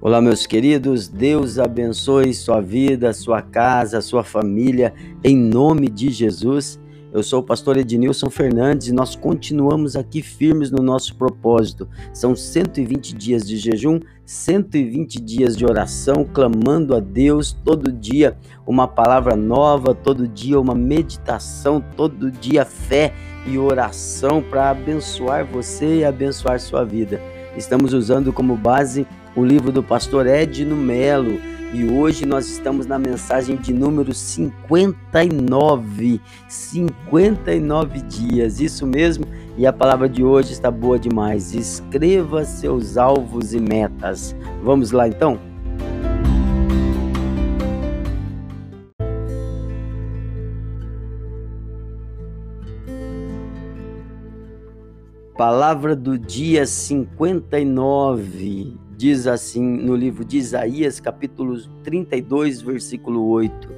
Olá, meus queridos, Deus abençoe sua vida, sua casa, sua família, em nome de Jesus. Eu sou o pastor Ednilson Fernandes e nós continuamos aqui firmes no nosso propósito. São 120 dias de jejum, 120 dias de oração, clamando a Deus todo dia uma palavra nova, todo dia uma meditação, todo dia fé e oração para abençoar você e abençoar sua vida. Estamos usando como base o livro do pastor Edno Melo. E hoje nós estamos na mensagem de número 59. 59 dias, isso mesmo. E a palavra de hoje está boa demais. Escreva seus alvos e metas. Vamos lá então? Palavra do dia 59 diz assim no livro de Isaías, capítulo 32, versículo 8: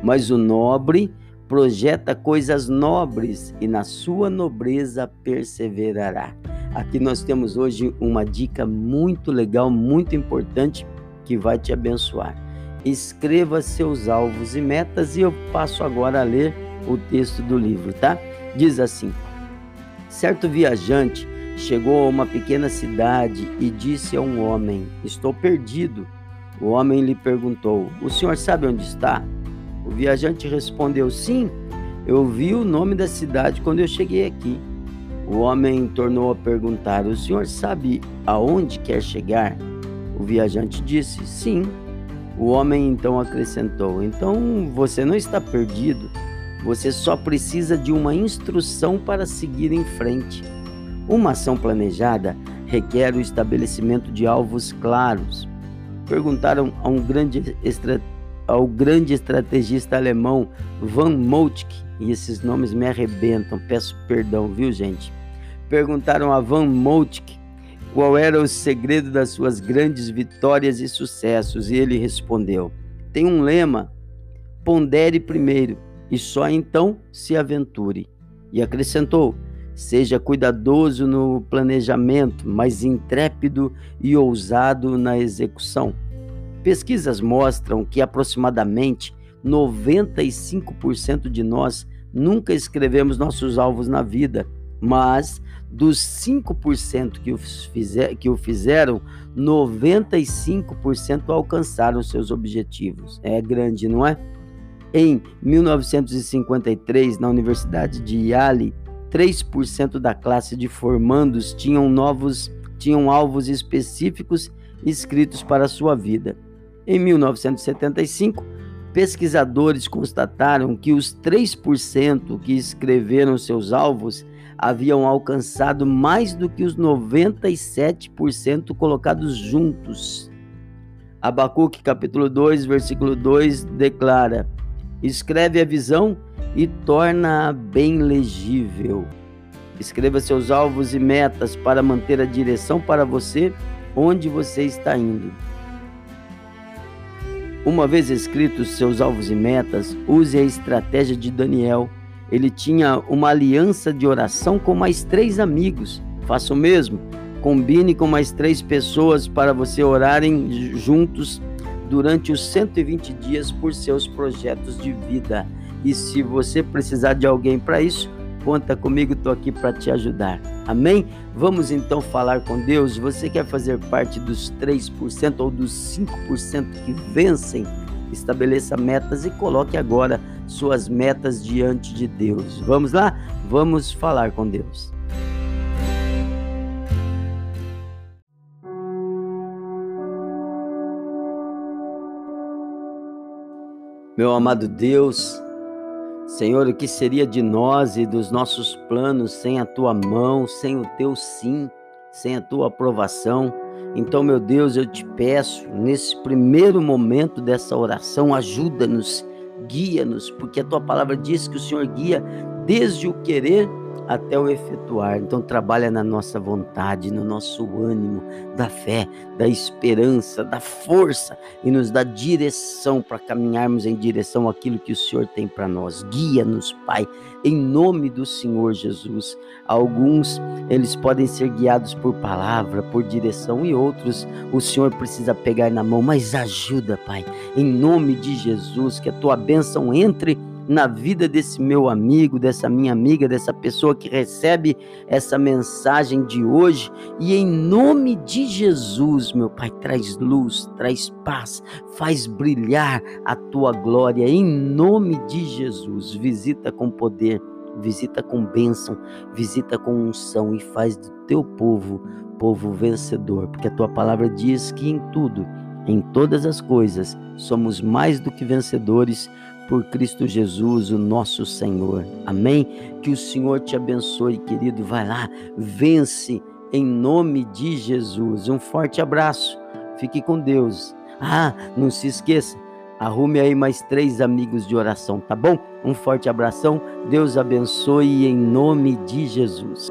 Mas o nobre projeta coisas nobres e na sua nobreza perseverará. Aqui nós temos hoje uma dica muito legal, muito importante que vai te abençoar. Escreva seus alvos e metas e eu passo agora a ler o texto do livro, tá? Diz assim: Certo viajante chegou a uma pequena cidade e disse a um homem: Estou perdido. O homem lhe perguntou: O senhor sabe onde está? O viajante respondeu: Sim, eu vi o nome da cidade quando eu cheguei aqui. O homem tornou a perguntar: O senhor sabe aonde quer chegar? O viajante disse: Sim. O homem então acrescentou: Então você não está perdido, você só precisa de uma instrução para seguir em frente. Uma ação planejada requer o estabelecimento de alvos claros. Perguntaram a um grande ao grande estrategista alemão Van Moltke, e esses nomes me arrebentam, peço perdão, viu, gente? Perguntaram a Van Moltke qual era o segredo das suas grandes vitórias e sucessos, e ele respondeu: tem um lema, pondere primeiro e só então se aventure. E acrescentou: Seja cuidadoso no planejamento, mas intrépido e ousado na execução. Pesquisas mostram que aproximadamente 95% de nós nunca escrevemos nossos alvos na vida, mas dos 5% que o, fizer, que o fizeram, 95% alcançaram seus objetivos. É grande, não é? Em 1953, na Universidade de Yale, 3% da classe de formandos tinham novos tinham alvos específicos escritos para sua vida. Em 1975, pesquisadores constataram que os 3% que escreveram seus alvos haviam alcançado mais do que os 97% colocados juntos. Abacuque capítulo 2, versículo 2 declara: Escreve a visão e torna-a bem legível. Escreva seus alvos e metas para manter a direção para você onde você está indo. Uma vez escritos seus alvos e metas, use a estratégia de Daniel. Ele tinha uma aliança de oração com mais três amigos. Faça o mesmo. Combine com mais três pessoas para você orarem juntos durante os 120 dias por seus projetos de vida. E se você precisar de alguém para isso, conta comigo, estou aqui para te ajudar. Amém? Vamos então falar com Deus. Você quer fazer parte dos 3% ou dos 5% que vencem? Estabeleça metas e coloque agora suas metas diante de Deus. Vamos lá? Vamos falar com Deus. Meu amado Deus, Senhor, o que seria de nós e dos nossos planos sem a tua mão, sem o teu sim, sem a tua aprovação? Então, meu Deus, eu te peço, nesse primeiro momento dessa oração, ajuda-nos, guia-nos, porque a tua palavra diz que o Senhor guia desde o querer até o efetuar. Então trabalha na nossa vontade, no nosso ânimo, da fé, da esperança, da força e nos dá direção para caminharmos em direção àquilo que o Senhor tem para nós. Guia-nos, Pai, em nome do Senhor Jesus. Alguns eles podem ser guiados por palavra, por direção e outros o Senhor precisa pegar na mão, mas ajuda, Pai, em nome de Jesus, que a tua bênção entre na vida desse meu amigo, dessa minha amiga, dessa pessoa que recebe essa mensagem de hoje. E em nome de Jesus, meu Pai, traz luz, traz paz, faz brilhar a tua glória. Em nome de Jesus, visita com poder, visita com bênção, visita com unção e faz do teu povo povo vencedor, porque a tua palavra diz que em tudo, em todas as coisas, somos mais do que vencedores por Cristo Jesus, o nosso Senhor. Amém? Que o Senhor te abençoe, querido. Vai lá, vence em nome de Jesus. Um forte abraço. Fique com Deus. Ah, não se esqueça, arrume aí mais três amigos de oração, tá bom? Um forte abração. Deus abençoe em nome de Jesus.